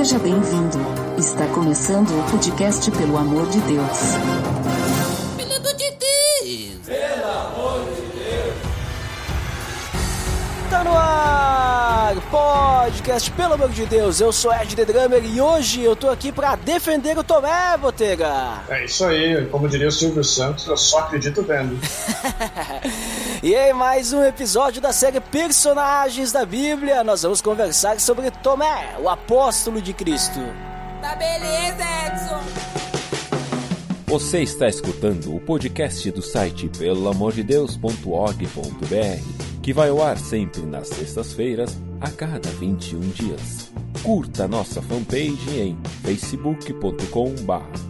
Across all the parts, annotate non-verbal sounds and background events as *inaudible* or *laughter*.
Seja bem-vindo. Está começando o podcast Pelo Amor de Deus. Pelo amor de Deus! Tá no ar! Podcast, pelo amor de Deus, eu sou Ed The Drummer e hoje eu tô aqui pra defender o Tomé, Botega! É isso aí, como diria o Silvio Santos, eu só acredito vendo. *laughs* e em mais um episódio da série Personagens da Bíblia, nós vamos conversar sobre Tomé, o apóstolo de Cristo. Tá beleza, Edson! Você está escutando o podcast do site pelamordedeus.org.br que vai ao ar sempre nas sextas-feiras, a cada 21 dias. Curta nossa fanpage em facebook.com.br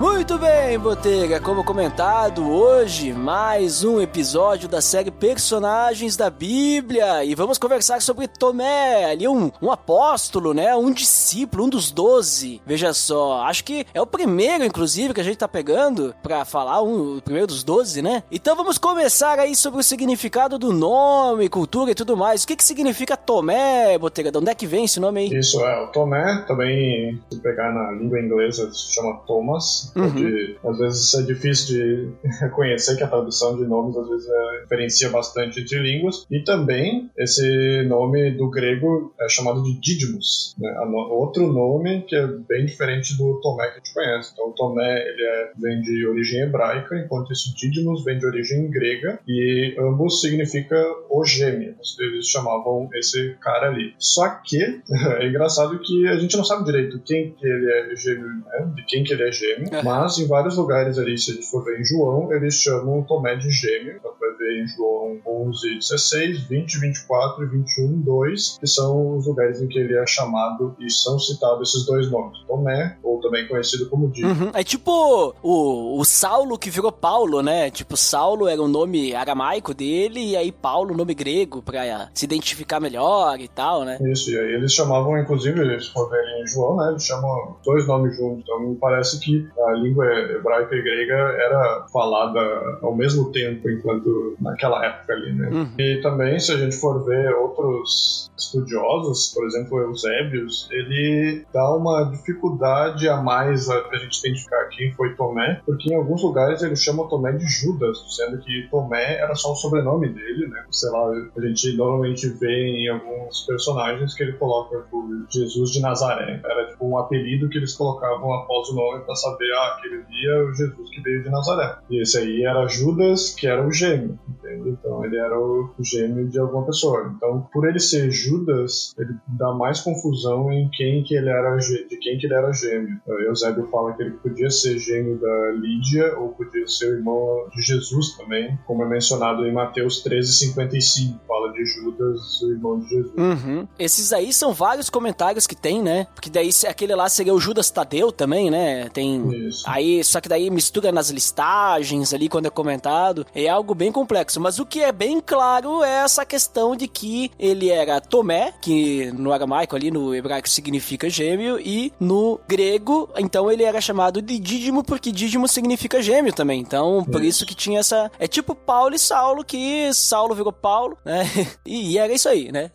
Muito bem, Botega, como comentado, hoje mais um episódio da série Personagens da Bíblia e vamos conversar sobre Tomé, ali um, um apóstolo, né? Um discípulo, um dos doze. Veja só, acho que é o primeiro, inclusive, que a gente tá pegando para falar, um, o primeiro dos doze, né? Então vamos começar aí sobre o significado do nome, cultura e tudo mais. O que que significa Tomé, Botega? De onde é que vem esse nome aí? Isso, é, o Tomé também, se pegar na língua inglesa, se chama Thomas. Uhum. Às vezes é difícil de *laughs* reconhecer que a tradução de nomes às vezes é, diferencia bastante entre línguas. E também esse nome do grego é chamado de Didymus, né? outro nome que é bem diferente do Tomé que a gente conhece. Então o Tomé ele é, vem de origem hebraica, enquanto esse Didymus vem de origem grega e ambos significa o gêmeo. Eles chamavam esse cara ali. Só que *laughs* é engraçado que a gente não sabe direito quem que ele é gêmeo, né? de quem que ele é gêmeo. Mas em vários lugares ali, se a gente for ver em João, eles chamam Tomé de gêmeo. Em João 11, 16, 20, 24 e 21, 2, que são os lugares em que ele é chamado e são citados esses dois nomes. Tomé, ou também conhecido como Dito. Uhum. É tipo o, o Saulo que virou Paulo, né? Tipo, Saulo era o nome aramaico dele e aí Paulo o nome grego pra se identificar melhor e tal, né? Isso, e aí eles chamavam, inclusive, se for em João, né? Eles chamam dois nomes juntos. Então me parece que a língua hebraica e grega era falada ao mesmo tempo, enquanto naquela época ali, né? Uhum. E também, se a gente for ver outros estudiosos, por exemplo, Eusébios, ele dá uma dificuldade a mais a, a gente identificar quem foi Tomé, porque em alguns lugares ele chama Tomé de Judas, sendo que Tomé era só o sobrenome dele, né? Sei lá, a gente normalmente vê em alguns personagens que ele coloca tipo, Jesus de Nazaré. Era tipo um apelido que eles colocavam após o nome para saber, ah, aquele dia o Jesus que veio de Nazaré. E esse aí era Judas, que era o gêmeo, entende? Então ele era o gêmeo de alguma pessoa. Então, por ele ser Judas, ele dá mais confusão em quem que ele era, de quem que ele era gêmeo. Então, Eusébio fala que ele podia ser gêmeo da Lídia ou podia ser irmão de Jesus também, como é mencionado em Mateus 13:55, fala de Judas, o irmão de Jesus. Uhum. Esses aí são vários comentários que tem, né? Porque daí aquele lá seria o Judas Tadeu também, né? Tem Isso. Aí, só que daí mistura nas listagens ali quando é comentado. É algo bem complexo. Mas o que é bem claro é essa questão de que ele era Tomé, que no aramaico ali, no hebraico significa gêmeo, e no grego, então ele era chamado de Dídimo, porque Dídimo significa gêmeo também. Então, por isso que tinha essa. É tipo Paulo e Saulo, que Saulo virou Paulo, né? *laughs* E, era isso aí, né?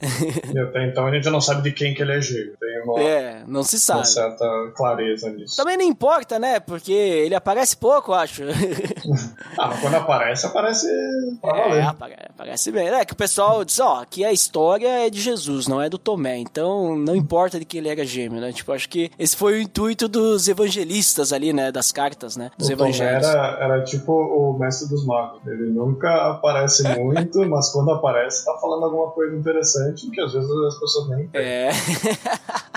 E até então a gente não sabe de quem que ele é gêmeo. Tem uma, é, não se sabe. Uma certa clareza nisso. Também não importa, né? Porque ele aparece pouco, eu acho. *laughs* ah, quando aparece, aparece *laughs* pra valer. É, aparece bem. É que o pessoal diz, ó, que a história é de Jesus, não é do Tomé. Então, não importa de que ele era gêmeo, né? Tipo, acho que esse foi o intuito dos evangelistas ali, né? Das cartas, né? Dos o evangelhos. Tomé era, era tipo o mestre dos magos. Ele nunca aparece *laughs* muito, mas quando aparece, tá falando alguma coisa interessante que às vezes as pessoas nem É. *laughs*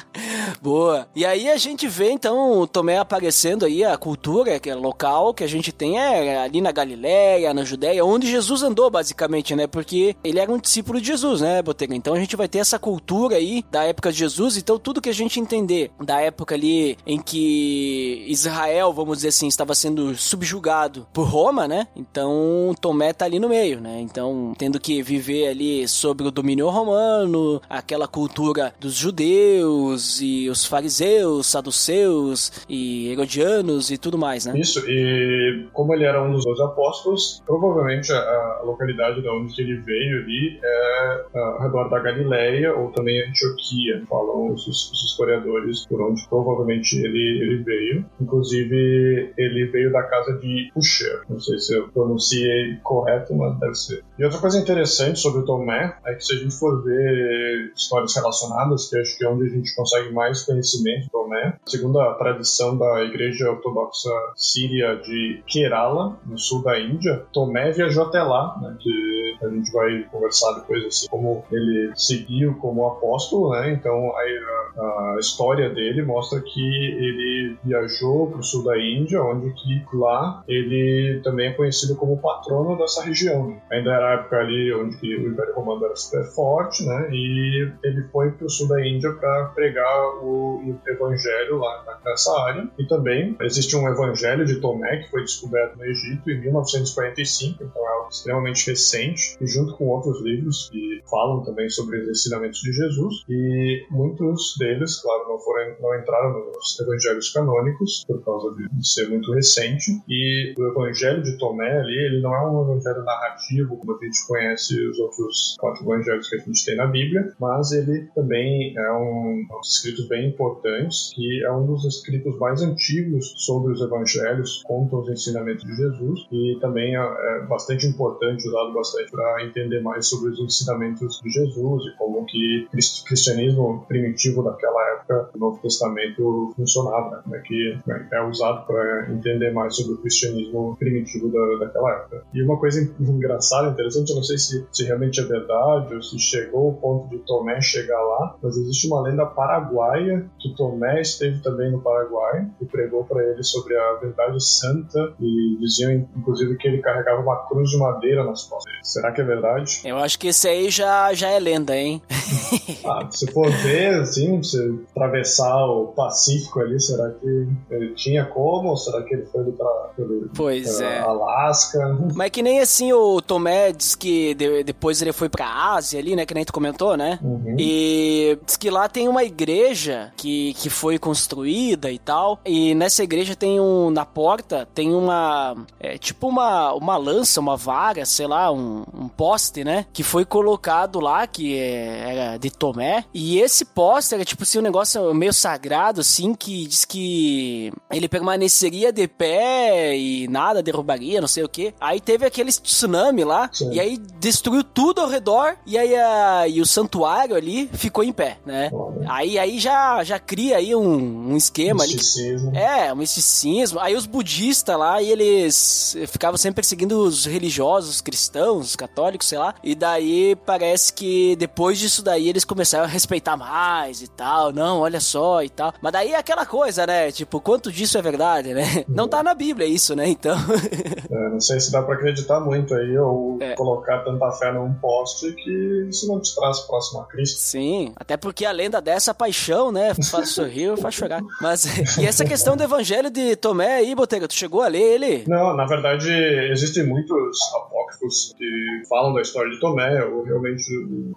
Boa. E aí a gente vê então o Tomé aparecendo aí, a cultura que é local que a gente tem é ali na Galileia, na Judéia, onde Jesus andou basicamente, né? Porque ele era um discípulo de Jesus, né, Botega? Então a gente vai ter essa cultura aí da época de Jesus, então tudo que a gente entender da época ali em que Israel, vamos dizer assim, estava sendo subjugado por Roma, né? Então Tomé tá ali no meio, né? Então tendo que viver ali sobre o domínio romano, aquela cultura dos judeus e os fariseus, saduceus e herodianos e tudo mais, né? Isso, e como ele era um dos dois apóstolos, provavelmente a, localidade de onde ele veio ali é ao redor da Galileia ou também Antioquia, falam os, os historiadores por onde provavelmente ele, ele veio. Inclusive, ele veio da casa de Usher, não sei se eu pronunciei correto, mas deve ser. E outra coisa interessante sobre o Tomé é que se a gente for ver histórias relacionadas, que acho que é onde a gente consegue mais conhecimento do Tomé, segundo a tradição da Igreja Ortodoxa Síria de Kerala, no sul da Índia, Tomé viajou até lá, né, que a gente vai conversar depois assim como ele seguiu como apóstolo, né? Então a, a história dele mostra que ele viajou para o sul da Índia, onde que lá ele também é conhecido como patrono dessa região. Ainda era a época ali onde o Império Romano era super forte, né? E ele foi para o sul da Índia para pregar o, evangelho lá nessa área. E também existe um evangelho de Tomé que foi descoberto no Egito em 1945, então é algo extremamente recente, e junto com outros livros que falam também sobre os ensinamentos de Jesus. E muitos deles, claro, não foram não entraram nos evangelhos canônicos por causa de ser muito recente. E o evangelho de Tomé ali, ele não é um evangelho narrativo como a gente conhece os outros quatro evangelhos que a gente tem na Bíblia, mas ele também é um, um dos escritos bem importantes, que é um dos escritos mais antigos sobre os evangelhos, conta os ensinamentos de Jesus e também é, é bastante importante, usado bastante para entender mais sobre os ensinamentos de Jesus e como que o cristianismo primitivo daquela época, o Novo Testamento funcionava, né? como é que é usado para entender mais sobre o cristianismo primitivo da, daquela época. E uma coisa engraçada, interessante, eu não sei se, se realmente é verdade ou se chegou ao ponto de Tomé chegar lá, mas existe uma lenda paraguaia que Tomé esteve também no Paraguai e pregou para ele sobre a verdade santa e diziam inclusive que ele carregava uma cruz de madeira nas costas. Será que é verdade? Eu acho que esse aí já, já é lenda, hein? *laughs* ah, se for ver, assim, se atravessar o Pacífico ali, será que ele tinha como? Ou será que ele foi ali pra, pois pra é. Alasca? Mas que nem assim o Tomé diz que de, depois ele foi pra Ásia ali, né? Que nem tu comentou, né? Uhum. E diz que lá tem uma igreja que, que foi construída e tal. E nessa igreja tem um. Na porta tem uma. É, tipo uma, uma lança, uma vara, sei lá, um, um poste, né? Que foi colocado lá, que é, era de Tomé. E esse poste era tipo assim, um negócio meio sagrado, assim, que diz que ele permaneceria de pé e nada derrubaria, não sei o que. Aí teve aquele tsunami lá, Sim. e aí destruiu tudo ao redor, e aí a, e o santuário ali ficou em pé, né? Aí, aí já, já cria aí um, um esquema misticismo. ali. Que, é, um misticismo. Aí os budistas lá, e eles ficavam sempre perseguindo os religiosos, os cristãos, os católicos, sei lá. E daí parece que depois disso daí eles começaram a respeitar mais e tal. Não, olha só e tal. Mas daí é aquela coisa, né? Tipo, quanto disso é verdade, né? Não tá na Bíblia isso, né? Então. é, não sei se dá pra acreditar muito aí ou é. colocar tanta fé num poste que isso não te traz próximo a Cristo. Sim, até porque a lenda dessa paixão, né? Faz sorrir, faz chorar. Mas, e essa questão do evangelho de Tomé aí, Botega, tu chegou a ler ele? Não, na verdade, existem muitos apócrifos que falam da história de Tomé. Eu realmente,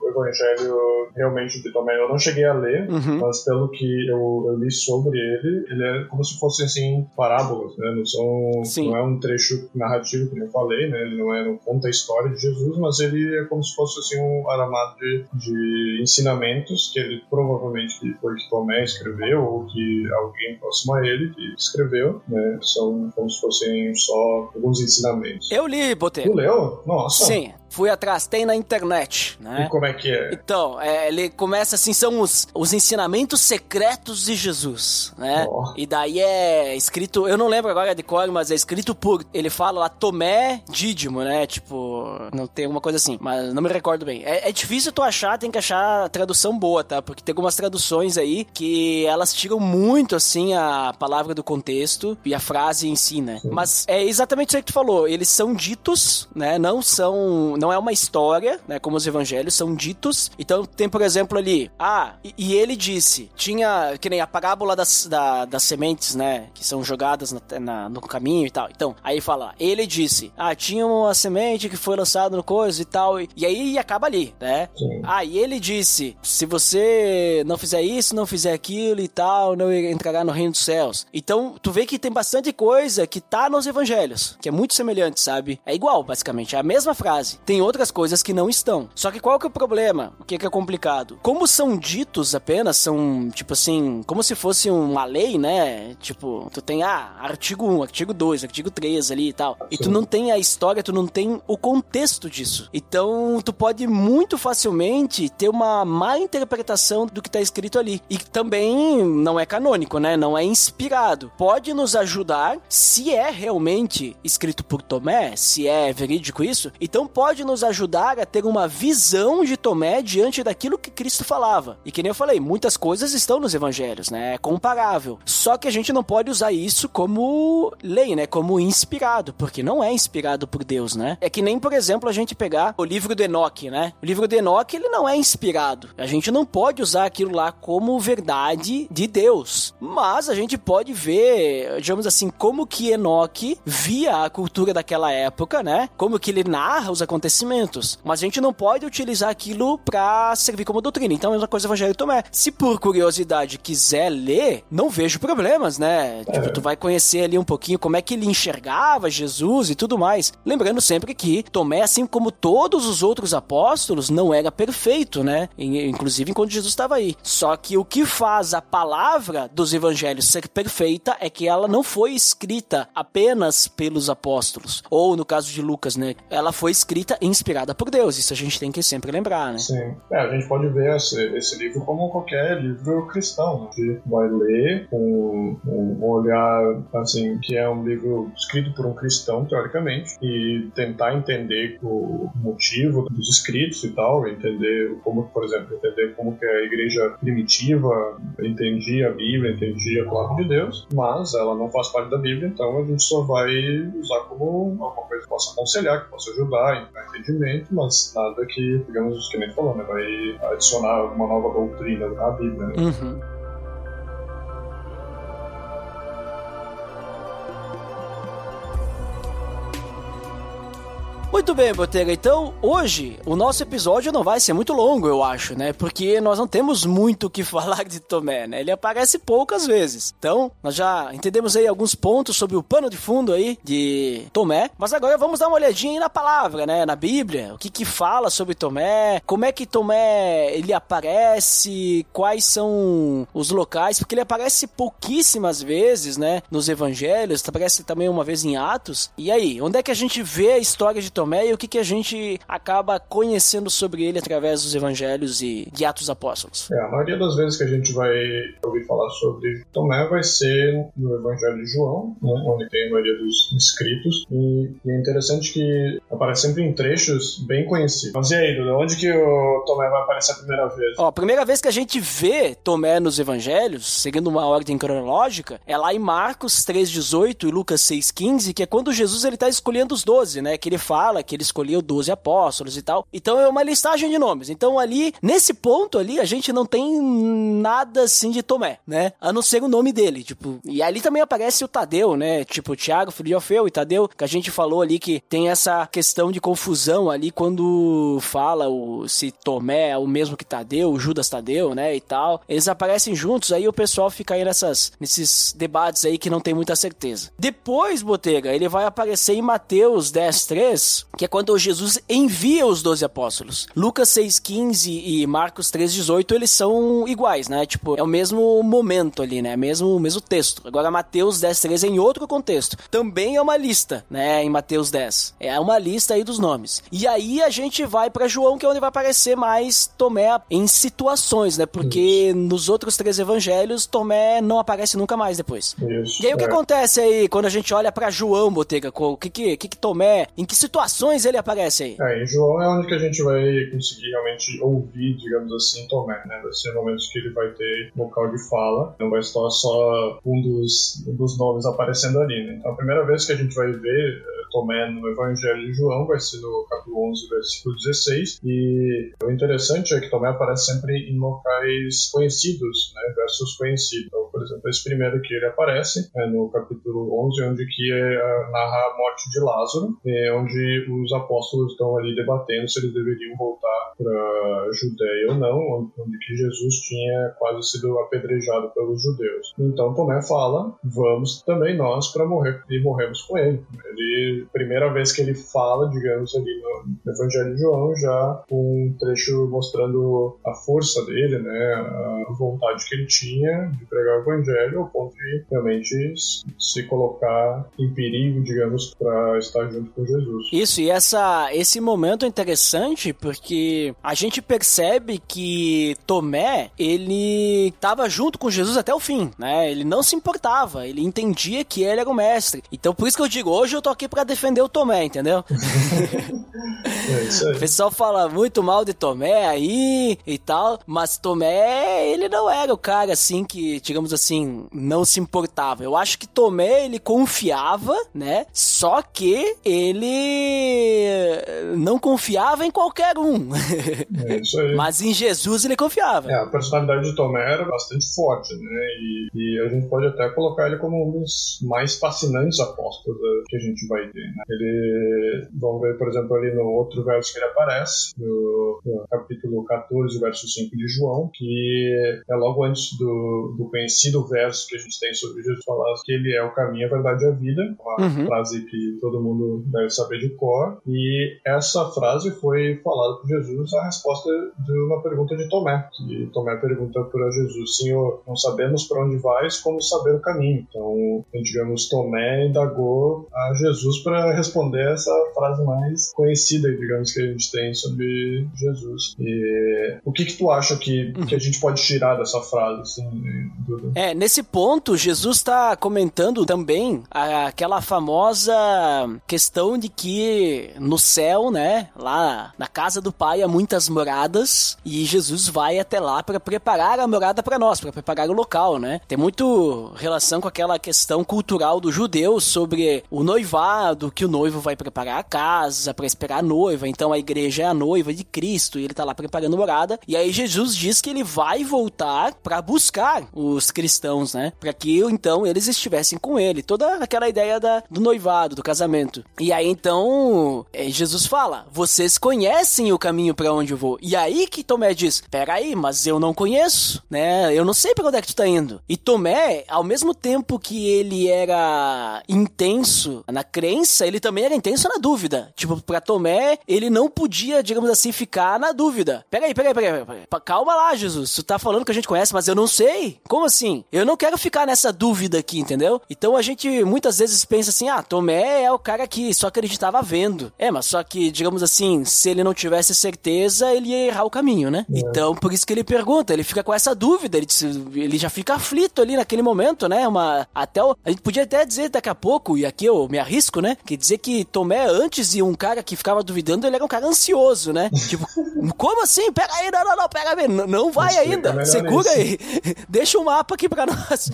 o evangelho realmente de Tomé eu não cheguei a ler, uhum. mas pelo que eu, eu, li sobre ele, ele é como se fosse assim, parábolas, né? Não, são, não é um trecho narrativo, como eu falei, né? Ele não, é, não conta a história de Jesus, mas ele é como se fosse assim, um aramado de, de ensinamentos que ele provavelmente que foi que Tomé escreveu ou que alguém próximo a ele que escreveu, né? São como se fossem só alguns ensinamentos. Eu li, Botei. Tu leu? Nossa. Sim. Fui atrás, tem na internet, né? E como é que é? Então, é, ele começa assim, são os, os ensinamentos secretos de Jesus, né? Ó. E daí é escrito, eu não lembro agora de cor, mas é escrito por, ele fala lá Tomé Dídimo, né? Tipo, não tem alguma coisa assim, mas não me recordo bem. É, é difícil tu achar, tem que achar a tradução boa, tá? Porque tem algumas traduções aí que elas tiram muito, assim, a palavra do contexto e a frase em si, né? Mas é exatamente isso aí que tu falou, eles são ditos, né? Não são, não é uma história, né? Como os evangelhos, são ditos. Então tem, por exemplo, ali, ah, e, e ele disse, tinha, que nem a parábola das, da- das sementes, né? Que são jogadas na- na- no caminho e tal. Então, aí fala, ele disse, ah, tinha uma semente que foi lançada no coisa e tal, e, e aí acaba ali, né? Sim. Ah, e ele disse: se você não fizer isso, não fizer aquilo e tal, não entrará no reino dos céus. Então, tu vê que tem bastante coisa que tá nos evangelhos, que é muito semelhante, sabe? É igual, basicamente, é a mesma frase. Tem outras coisas que não estão. Só que qual que é o problema? O que que é complicado? Como são ditos apenas, são, tipo assim, como se fosse uma lei, né? Tipo, tu tem, ah, artigo 1, artigo 2, artigo 3 ali e tal. E tu não tem a história, tu não tem o contexto disso. Então, tu pode muito facilmente ter uma má interpretação do que tá escrito ali. E também não é canônico, né? Não é inspirado. Pode nos ajudar se é realmente escrito por Tomé, se é verídico isso. Então, pode nos ajudar a ter uma visão de Tomé diante daquilo que Cristo falava. E que nem eu falei, muitas coisas estão nos evangelhos, né? É comparável. Só que a gente não pode usar isso como lei, né? Como inspirado, porque não é inspirado por Deus, né? É que nem, por exemplo, a gente pegar o livro do Enoque, né? O livro do Enoque, ele não é inspirado. A gente não pode usar aquilo lá como verdade de Deus. Mas a gente pode ver, digamos assim, como que Enoque via a cultura daquela época, né? Como que ele narra os acontecimentos. Mas a gente não pode utilizar aquilo pra servir como doutrina. Então, a mesma coisa do Evangelho de Tomé. Se por curiosidade quiser ler, não vejo problemas, né? Tipo, tu vai conhecer ali um pouquinho como é que ele enxergava Jesus e tudo mais. Lembrando sempre que Tomé, assim como todos os outros apóstolos, não era perfeito, né? In- Inclusive enquanto Jesus estava aí. Só que o que faz a palavra dos evangelhos ser perfeita é que ela não foi escrita apenas pelos apóstolos. Ou no caso de Lucas, né? Ela foi escrita e inspirada por Deus. Isso a gente tem que sempre lembrar, né? Sim. É, a gente pode ver esse, esse livro como qualquer livro cristão, né? que vai ler com um olhar, assim, que é um livro escrito por um cristão, teoricamente, e tentar entender o motivo dos escritos e tal, entender como, por exemplo, entender como que a igreja primitiva entendia a Bíblia, entendia a palavra de Deus, mas ela não faz parte da Bíblia, então a gente só vai usar como alguma coisa que possa aconselhar, que possa ajudar entendimento, mas nada que, digamos, que nem falou, né, vai adicionar uma nova doutrina à Bíblia. Né? Uhum. Muito bem, Botega. Então, hoje, o nosso episódio não vai ser muito longo, eu acho, né? Porque nós não temos muito o que *laughs* falar de Tomé, né? Ele aparece poucas vezes. Então, nós já entendemos aí alguns pontos sobre o pano de fundo aí de Tomé. Mas agora vamos dar uma olhadinha aí na palavra, né? Na Bíblia. O que que fala sobre Tomé? Como é que Tomé, ele aparece? Quais são os locais? Porque ele aparece pouquíssimas vezes, né? Nos evangelhos. Aparece também uma vez em Atos. E aí, onde é que a gente vê a história de Tomé e o que, que a gente acaba conhecendo sobre ele através dos evangelhos e de Atos Apóstolos? É, a maioria das vezes que a gente vai ouvir falar sobre Tomé vai ser no Evangelho de João, né, onde tem a maioria dos escritos, e, e é interessante que aparece sempre em trechos bem conhecidos. Mas e aí, Duda, onde que o Tomé vai aparecer a primeira vez? Ó, a primeira vez que a gente vê Tomé nos evangelhos, seguindo uma ordem cronológica, é lá em Marcos 3,18 e Lucas 6,15, que é quando Jesus ele tá escolhendo os 12, né? Que ele fala que ele escolheu 12 apóstolos e tal. Então é uma listagem de nomes. Então ali, nesse ponto ali, a gente não tem nada assim de Tomé, né? A não ser o nome dele, tipo. E ali também aparece o Tadeu, né? Tipo, Tiago, filho de Alfeu e Tadeu, que a gente falou ali que tem essa questão de confusão ali quando fala o, se Tomé é o mesmo que Tadeu, Judas Tadeu, né? E tal. Eles aparecem juntos, aí o pessoal fica aí nessas, nesses debates aí que não tem muita certeza. Depois, Botega, ele vai aparecer em Mateus 10, 3, Apóstolos, que é quando Jesus envia os 12 apóstolos. Lucas 6,15 e Marcos 3,18, eles são iguais, né? Tipo, é o mesmo momento ali, né? Mesmo, mesmo texto. Agora, Mateus 10,13 é em outro contexto. Também é uma lista, né? Em Mateus 10. É uma lista aí dos nomes. E aí a gente vai para João, que é onde vai aparecer mais Tomé em situações, né? Porque Isso. nos outros três evangelhos, Tomé não aparece nunca mais depois. Isso, e aí o que é. acontece aí quando a gente olha para João, Botega? O que que, que que Tomé, em que situações ele aparece aí? É, João é onde a gente vai conseguir realmente ouvir, digamos assim, Tomé, né? Vai ser momentos que ele vai ter local de fala, não vai estar só um dos, um dos nomes aparecendo ali, né? Então a primeira vez que a gente vai ver Tomé no Evangelho de João, vai ser no capítulo 11, versículo 16. E o interessante é que Tomé aparece sempre em locais conhecidos, né, versos conhecidos. Então, por exemplo, esse primeiro que ele aparece é no capítulo 11, onde que é, narra a morte de Lázaro, é, os apóstolos estão ali debatendo se eles deveriam voltar para Judéia ou não, onde que Jesus tinha quase sido apedrejado pelos judeus. Então Tomé fala: vamos também nós para morrer e morremos com ele. Ele primeira vez que ele fala, digamos, ali no Evangelho de João, já um trecho mostrando a força dele, né, a vontade que ele tinha de pregar o Evangelho, ao ponto de realmente se colocar em perigo, digamos, para estar junto com Jesus. Isso, e essa, esse momento é interessante porque a gente percebe que Tomé, ele estava junto com Jesus até o fim, né? Ele não se importava, ele entendia que ele era o mestre. Então, por isso que eu digo, hoje eu tô aqui para defender o Tomé, entendeu? *laughs* é. O pessoal fala muito mal de Tomé aí e tal, mas Tomé, ele não era o cara assim que, digamos assim, não se importava. Eu acho que Tomé, ele confiava, né? Só que ele não confiava em qualquer um. É isso aí. mas em Jesus ele confiava. É, a personalidade de Tomé era bastante forte, né? E, e a gente pode até colocar ele como um dos mais fascinantes apóstolos que a gente vai ter. Né? Ele, vamos ver, por exemplo, ali no outro verso que ele aparece, no, no capítulo 14, verso 5 de João, que é logo antes do, do conhecido verso que a gente tem sobre Jesus falar que ele é o caminho, a verdade e a vida, uma uhum. frase que todo mundo deve saber de e essa frase foi falada por Jesus a resposta de uma pergunta de Tomé, que Tomé pergunta para Jesus, Senhor, não sabemos para onde vais, como saber o caminho? Então, digamos, Tomé indagou a Jesus para responder essa frase mais conhecida, digamos, que a gente tem sobre Jesus. E o que que tu acha que, que a gente pode tirar dessa frase, assim, Duda? É, nesse ponto, Jesus está comentando também aquela famosa questão de que no céu, né, lá na casa do Pai há muitas moradas e Jesus vai até lá para preparar a morada para nós, para preparar o local, né? Tem muito relação com aquela questão cultural do judeu sobre o noivado, que o noivo vai preparar a casa para esperar a noiva, então a igreja é a noiva de Cristo e ele tá lá preparando morada. E aí Jesus diz que ele vai voltar para buscar os cristãos, né? Para que então eles estivessem com ele. Toda aquela ideia da, do noivado, do casamento. E aí então é, Jesus fala: "Vocês conhecem o caminho para onde eu vou". E aí que Tomé diz: "Pera aí, mas eu não conheço, né? Eu não sei para onde é que tu tá indo". E Tomé, ao mesmo tempo que ele era intenso na crença, ele também era intenso na dúvida. Tipo, pra Tomé, ele não podia, digamos assim, ficar na dúvida. Peraí, peraí, peraí, peraí. Calma lá, Jesus. Tu tá falando que a gente conhece, mas eu não sei. Como assim? Eu não quero ficar nessa dúvida aqui, entendeu? Então a gente muitas vezes pensa assim: ah, Tomé é o cara que só acreditava vendo. É, mas só que, digamos assim, se ele não tivesse certeza, ele ia errar o caminho, né? É. Então, por isso que ele pergunta, ele fica com essa dúvida, ele, ele já fica aflito ali naquele momento, né? Uma, até o, a gente podia até dizer daqui a pouco, e aqui eu me arrisco, né? Que dizer que Tomé antes e um cara que ficava duvidando, ele era um cara ansioso, né? *laughs* tipo, como assim? Pega aí, não, não, não, pega aí. Não, não vai ainda. Segura aí. *laughs* Deixa o um mapa aqui pra nós.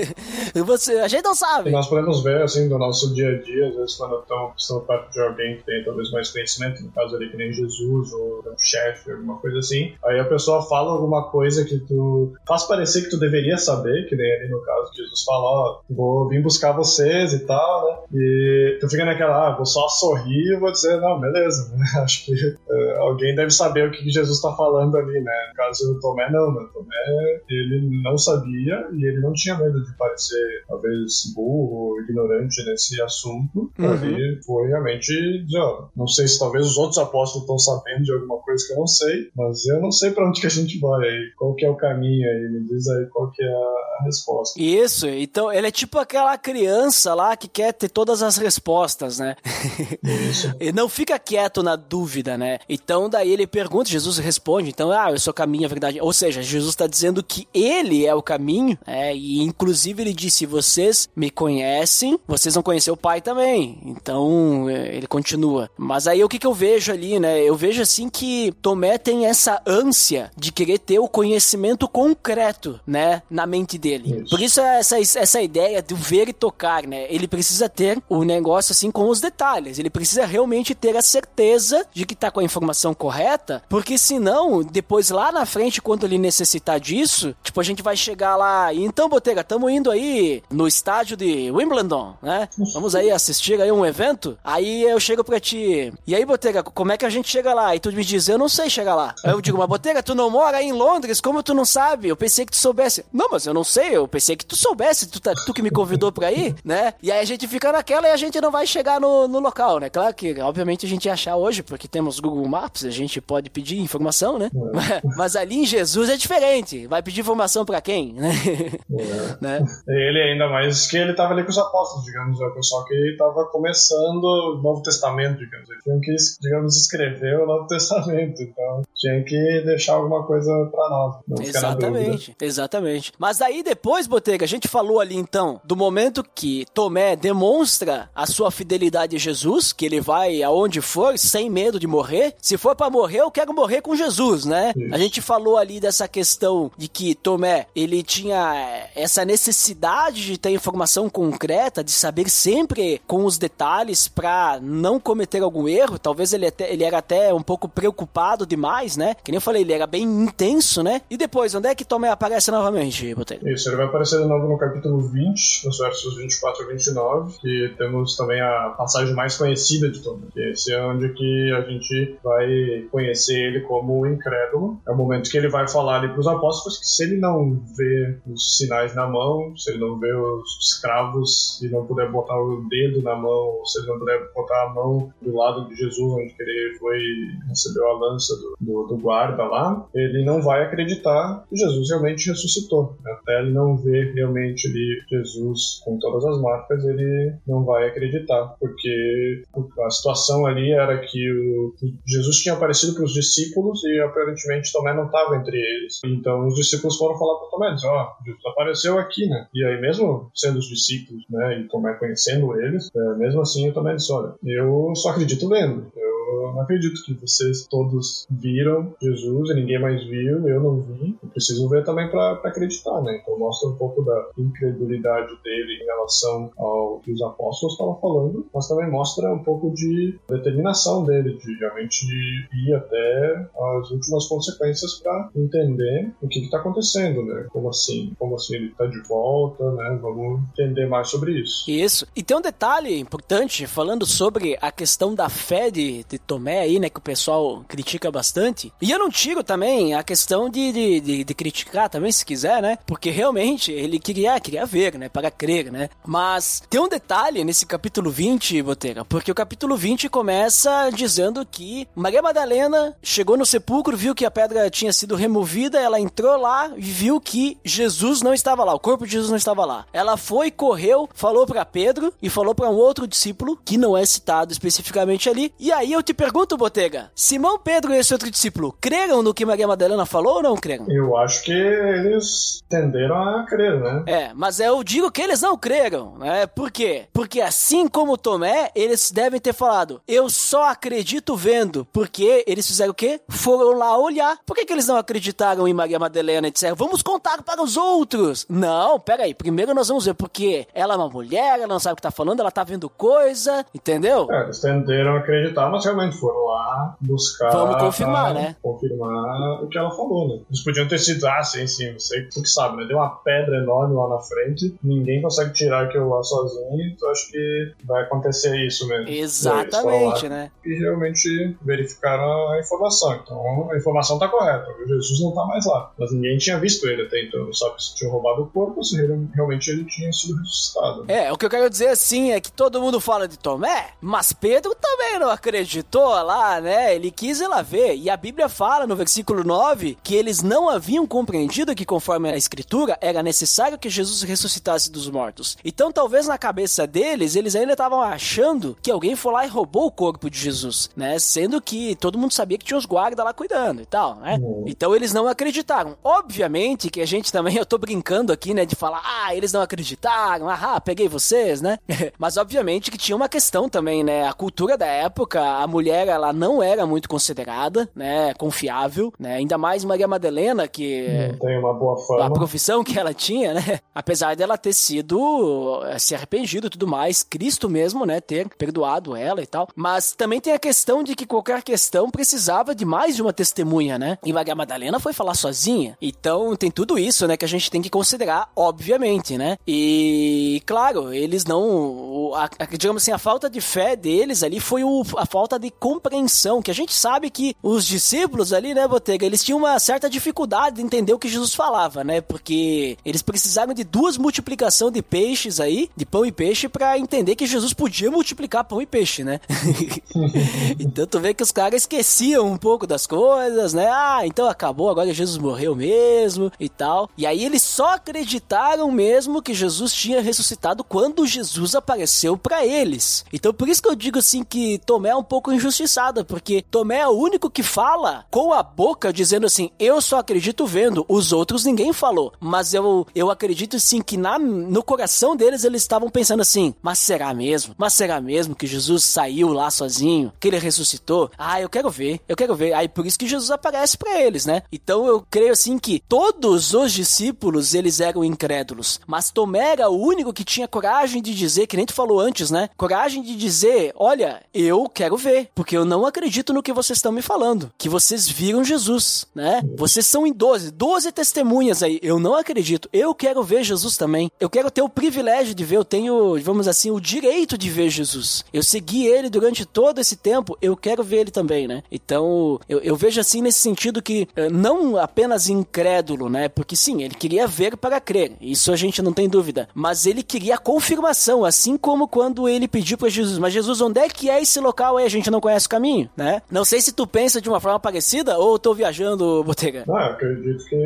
*laughs* Você, a gente não sabe. E nós podemos ver, assim, do nosso dia a dia, às vezes quando estamos perto de alguém que tem talvez mais conhecimento, no caso ali que nem Jesus ou um chefe, alguma coisa assim, aí a pessoa fala alguma coisa que tu faz parecer que tu deveria saber, que nem ali no caso Jesus fala, ó, oh, vou vir buscar vocês e tal, né? E tu fica naquela, ah, vou só sorrir e vou dizer, não, beleza. *laughs* Acho que uh, alguém deve saber o que Jesus está falando ali, né? No caso do Tomé, não, né? Tomé, ele não sabia e ele não tinha medo de parecer, talvez, burro, ignorante nesse assunto. Uhum. Ali foi realmente ó, não sei se talvez os outros apóstolos estão sabendo de alguma coisa que eu não sei, mas eu não sei para onde que a gente vai aí, qual que é o caminho aí, me diz aí qual que é a, a resposta. Isso, então ele é tipo aquela criança lá que quer ter todas as respostas, né? Isso. *laughs* e não fica quieto na dúvida, né? Então daí ele pergunta, Jesus responde, então, ah, eu sou o caminho, a verdade. Ou seja, Jesus está dizendo que ele é o caminho, é, e inclusive ele disse, vocês me conhecem, vocês vão conhecer o Pai também. Então, é, ele continua. Mas aí o que, que eu vejo ali, né? Eu vejo assim que Tomé tem essa ânsia de querer ter o conhecimento concreto, né? Na mente dele. Isso. Por isso essa, essa ideia do ver e tocar, né? Ele precisa ter o negócio assim com os detalhes. Ele precisa realmente ter a certeza de que tá com a informação correta, porque senão, depois lá na frente, quando ele necessitar disso, tipo, a gente vai chegar lá e então, Botega, estamos indo aí no estádio de Wimbledon, né? Vamos aí assistir aí um evento. Aí eu chego pra ti, e aí, Botega, como é que a gente chega lá? E tu me diz, eu não sei chegar lá. Aí eu digo, mas Botega, tu não mora aí em Londres, como tu não sabe? Eu pensei que tu soubesse. Não, mas eu não sei, eu pensei que tu soubesse, tu, tá, tu que me convidou pra ir, *laughs* né? E aí a gente fica naquela e a gente não vai chegar no, no local, né? Claro que, obviamente, a gente ia achar hoje, porque temos Google Maps, a gente pode pedir informação, né? É. Mas ali em Jesus é diferente. Vai pedir informação pra quem, né? É. *laughs* né? Ele ainda mais que ele tava ali com os apóstolos, digamos, é o pessoal que tava começando o Novo Testamento, digamos. Eles tinham que, digamos, escrever o Novo Testamento, então tinha que deixar alguma coisa pra nós. exatamente, exatamente. Mas aí depois, Botega, a gente falou ali então do momento que Tomé demonstra a sua fidelidade a Jesus, que ele vai aonde for sem medo de morrer. Se for para morrer, eu quero morrer com Jesus, né? Isso. A gente falou ali dessa questão de que Tomé, ele tinha essa necessidade de ter informação concreta, de saber sempre com os detalhes para não cometer algum erro. Talvez ele, até, ele era até um pouco preocupado demais, né? Que nem eu falei, ele era bem intenso, né? E depois, onde é que Tomé aparece novamente, Botelho? Isso, ele vai aparecer de novo no capítulo 20, nos versos 24 a 29, que temos também a passagem mais conhecida de Tomé, que esse é onde que a gente vai conhecer ele como incrédulo. É o momento que ele vai falar ali para os apóstolos que se ele não vê os sinais na mão, se ele não vê os escravos e não puder botar o dedo na mão, se ele não puder botar a mão do lado de Jesus, onde ele foi recebeu a lança do, do, do guarda lá, ele não vai acreditar que Jesus realmente ressuscitou. Até ele não ver realmente ali Jesus com todas as marcas, ele não vai acreditar, porque a situação ali era que o, Jesus tinha aparecido para os discípulos e aparentemente Tomé não estava entre eles. Então os discípulos foram falar para Tomé, ó, oh, Jesus apareceu aqui, né? E aí mesmo sendo os discípulos, né, e Tomé conhecendo eles, é, mesmo assim eu também disse, olha, eu só acredito vendo. Eu eu acredito que vocês todos viram Jesus e ninguém mais viu, eu não vi. Eu preciso ver também para acreditar, né? Então mostra um pouco da incredulidade dele em relação ao que os apóstolos estavam falando, mas também mostra um pouco de determinação dele, de realmente ir até as últimas consequências para entender o que está acontecendo, né? Como assim? Como assim ele está de volta, né? Vamos entender mais sobre isso. Isso. E tem um detalhe importante falando sobre a questão da fé de, de Tomé aí, né, que o pessoal critica bastante. E eu não tiro também a questão de, de, de, de criticar também, se quiser, né? Porque realmente ele queria, queria ver, né? Para crer, né? Mas tem um detalhe nesse capítulo 20, Botega, porque o capítulo 20 começa dizendo que Maria Madalena chegou no sepulcro, viu que a pedra tinha sido removida, ela entrou lá e viu que Jesus não estava lá, o corpo de Jesus não estava lá. Ela foi, correu, falou para Pedro e falou para um outro discípulo, que não é citado especificamente ali, e aí eu te pergunto, Botega, Simão Pedro e esse outro discípulo creram no que Maria Madalena falou ou não creram? Eu acho que eles tenderam a crer, né? É, mas eu digo que eles não creram, né? Por quê? Porque assim como Tomé, eles devem ter falado, eu só acredito vendo, porque eles fizeram o quê? Foram lá olhar. Por que, que eles não acreditaram em Maria Madalena e disseram, vamos contar para os outros? Não, peraí, primeiro nós vamos ver, porque ela é uma mulher, ela não sabe o que tá falando, ela tá vendo coisa, entendeu? É, eles tenderam a acreditar, mas realmente foram lá buscar. Vamos confirmar, né? Confirmar o que ela falou, né? Eles podiam ter sido, ah, sim, sim, você que sabe, né? Deu uma pedra enorme lá na frente, ninguém consegue tirar aquilo lá sozinho, então acho que vai acontecer isso mesmo. Exatamente, né? E realmente verificaram a informação. Então a informação tá correta. Jesus não tá mais lá. Mas ninguém tinha visto ele até então. Não sabe se tinha roubado o corpo ou se realmente ele tinha sido ressuscitado. É, o que eu quero dizer assim é que todo mundo fala de Tomé, mas Pedro também não acreditou lá, né? Ele quis ir lá ver. E a Bíblia fala no versículo 9 que eles não haviam compreendido que, conforme a Escritura, era necessário que Jesus ressuscitasse dos mortos. Então, talvez na cabeça deles, eles ainda estavam achando que alguém foi lá e roubou o corpo de Jesus, né? Sendo que todo mundo sabia que tinha os guardas lá cuidando e tal, né? Uhum. Então eles não acreditaram. Obviamente que a gente também, eu tô brincando aqui, né? De falar, ah, eles não acreditaram, ah, peguei vocês, né? *laughs* Mas obviamente que tinha uma questão também, né? A cultura da época, a mulher, ela não era muito considerada, né? Confiável, né? Ainda mais Maria Madalena, que. Não tem uma boa fama. A profissão que ela tinha, né? Apesar dela ter sido. Eh, se arrependido e tudo mais, Cristo mesmo, né? Ter perdoado ela e tal. Mas também tem a questão de que qualquer questão precisava de mais de uma testemunha, né? E Maria Madalena foi falar sozinha. Então tem tudo isso, né? Que a gente tem que considerar, obviamente, né? E claro, eles não. A, a, digamos assim, a falta de fé deles ali foi o, a falta de compreensão. Que a gente sabe que os discípulos ali, né, Botega, eles tinham uma certa dificuldade de entender o que Jesus falava, né? Porque eles precisaram de duas multiplicação de peixes aí, de pão e peixe, para entender que Jesus podia multiplicar pão e peixe, né? *laughs* então tu vê que os caras esqueciam um pouco das coisas, né? Ah, então acabou, agora Jesus morreu mesmo e tal. E aí eles só acreditaram mesmo que Jesus tinha ressuscitado quando Jesus apareceu para eles. Então por isso que eu digo assim que Tomé é um pouco injustiçado, porque Tomé é o único que fala com a boca dizendo assim: "Eu só acredito vendo, os outros ninguém falou". Mas eu eu acredito sim que na, no coração deles eles estavam pensando assim: "Mas será mesmo? Mas será mesmo que Jesus saiu lá sozinho, que ele ressuscitou? Ah, eu quero ver. Eu quero ver". Aí por isso que Jesus aparece para eles, né? Então eu creio assim que todos os discípulos eles eram incrédulos, mas Tomé era o único que tinha coragem de dizer, que nem tu falou antes, né? Coragem de dizer, olha, eu quero ver, porque eu não acredito no que vocês estão me falando, que vocês viram Jesus, né? Vocês são em 12, 12 testemunhas aí. Eu não acredito. Eu quero ver Jesus também. Eu quero ter o privilégio de ver, eu tenho, vamos assim, o direito de ver Jesus. Eu segui ele durante todo esse tempo, eu quero ver ele também, né? Então, eu, eu vejo assim nesse sentido que eh, não apenas incrédulo, né? Porque sim, ele queria ver para crer. Isso a gente não tem dúvida. Mas ele queria confirmação, assim como quando ele pediu para Jesus, mas Jesus, onde é que é esse local aí? A gente não conhece o caminho, né? Não sei se tu pensa de uma forma parecida ou tô viajando, Botega. Não, acredito que,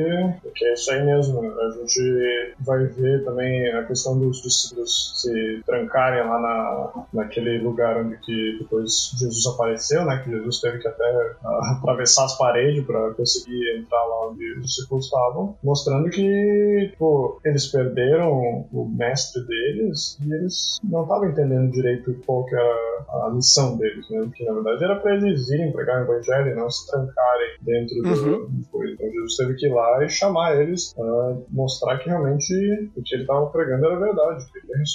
que é isso aí mesmo. A gente vai ver também a questão dos discípulos se trancarem lá na, naquele lugar onde que depois Jesus apareceu, né? Que Jesus teve que até atravessar as paredes para conseguir entrar lá onde os discípulos estavam, mostrando que tipo, eles perderam o mestre deles e eles não estavam entendendo direito qual que era a missão deles, né? Que na verdade era para eles irem pregar o evangelho e não se trancarem dentro uhum. do coisa. Então Jesus teve que ir lá e chamar eles para mostrar que realmente o que ele estava pregando era verdade.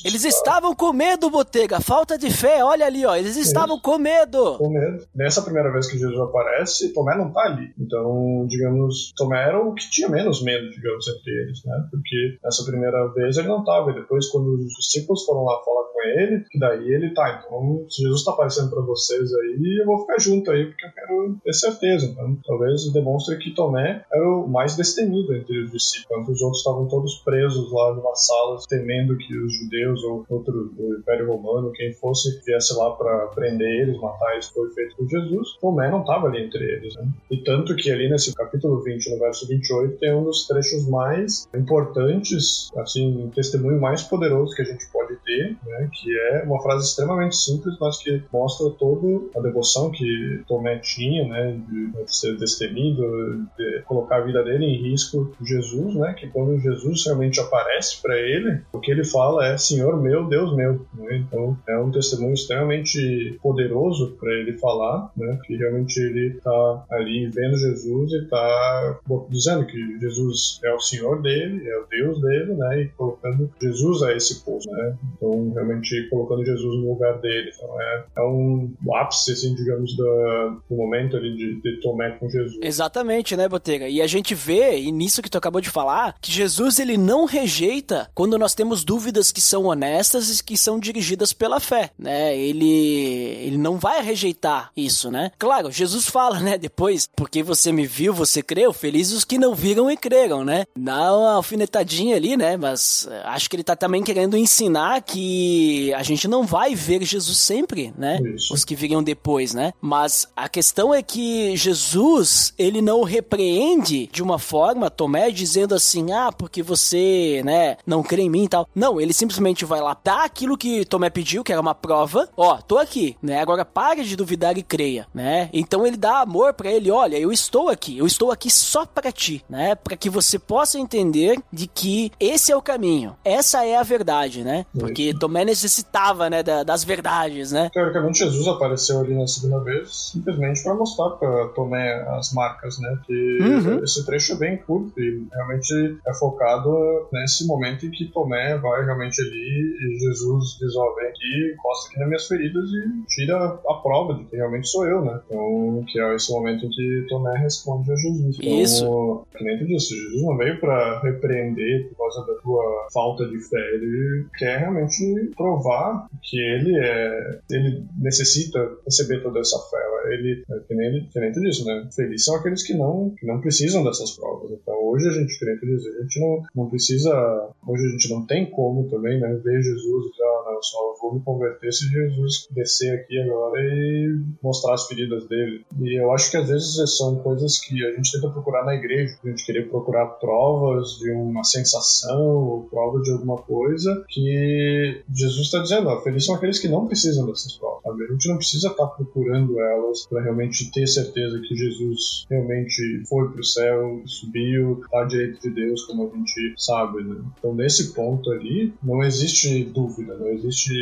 eles estavam com medo, Botega, falta de fé, olha ali, ó, eles estavam com medo. Com medo. Nessa primeira vez que Jesus aparece, Tomé não tá ali. Então, digamos, Tomé era o que tinha menos medo, digamos, entre eles, né? Porque nessa primeira vez ele não tava. E depois, quando os discípulos foram lá falar com ele, que daí ele tá. Então, se Jesus tá aparecendo para vocês aí, eu vou ficar junto aí, porque eu quero ter certeza. Então, talvez demonstre que Tomé era o mais destemido entre os discípulos. Enquanto os outros estavam todos presos lá numa sala, temendo que os judeus ou outro, o Império Romano, quem fosse, viesse lá para prender eles, matar eles, foi feito por Jesus. Tomé não estava ali entre eles. Né? E tanto que ali nesse capítulo 20, no verso 28, tem um dos trechos mais importantes, assim, um testemunho mais poderoso que a gente pode ter, né? que é uma frase extremamente simples, mas que mostra toda a devoção que Tomé tinha, né? de ser destemido, de colocar a vida dele em risco Jesus, né? que quando Jesus realmente aparece para ele, o que ele fala é Senhor meu, Deus meu. Né? Então é um testemunho extremamente poderoso para ele falar, né? que realmente ele está ali vendo Jesus e está dizendo que Jesus é o Senhor dele, é o Deus dele, né? E colocando Jesus a esse posto, né? Então, realmente colocando Jesus no lugar dele. Então é, é um ápice, assim, digamos, do, do momento ali de, de Tomé com Jesus. Exatamente, né, Botega? E a gente vê, e nisso que tu acabou de falar, que Jesus ele não rejeita quando nós temos dúvidas que são honestas e que são dirigidas pela fé, né? Ele ele não vai rejeitar isso, né? Claro, Jesus fala, né, depois, porque você me viu, você creu, felizes os que não viram e creram, né? Dá uma alfinetadinha ali, né? Mas eh, acho que ele tá também querendo ensinar que a gente não vai ver Jesus sempre, né? Isso. Os que viriam depois, né? Mas a questão é que Jesus, ele não repreende de uma forma Tomé dizendo assim: "Ah, porque você, né, não crê em mim e tal". Não, ele simplesmente vai lá dar aquilo que Tomé pediu, que era uma prova. Ó, tô aqui, né? Agora pare de duvidar e creia, né? Então ele dá amor para ele, olha, eu estou aqui, eu estou aqui só para ti, né? Para que você possa entender de que esse é o caminho. Essa é a verdade, né? Porque Tomé necessitava, né, da- das verdades, né? Teoricamente, Jesus apareceu ali na segunda vez simplesmente para mostrar para Tomé as marcas, né? Que Uhum. esse trecho é bem curto e realmente é focado nesse momento em que Tomé vai realmente ali e Jesus diz: Ó, vem aqui, encosta aqui nas minhas feridas e tira a prova de que realmente sou eu, né? Então, que é esse momento em que Tomé responde a Jesus. Então, Isso. que nem tu disse, Jesus não veio para repreender por causa da tua falta de fé, ele quer realmente provar que ele é, ele necessita receber toda essa fé. Ele, que nem, tu disse, né? Felizes são aqueles que não, que não precisam dessas provas. Então hoje a gente, tu disse, a gente não, não precisa, hoje a gente não tem como também, né? Ver Jesus e dizer, ah, não, eu só vou me converter se Jesus descer aqui agora e mostrar as feridas dele. E eu acho que às vezes são coisas que a gente tenta procurar na igreja, a gente querer procurar provas de uma sensação ou provas de alguma coisa que Jesus está dizendo, felizes são aqueles que não precisam dessas provas, sabe? A gente não precisa estar procurando elas para realmente ter certeza que Jesus realmente foi pro céu, subiu, está à direita de Deus, como a gente sabe, né? Então, nesse ponto ali, não existe dúvida, não existe,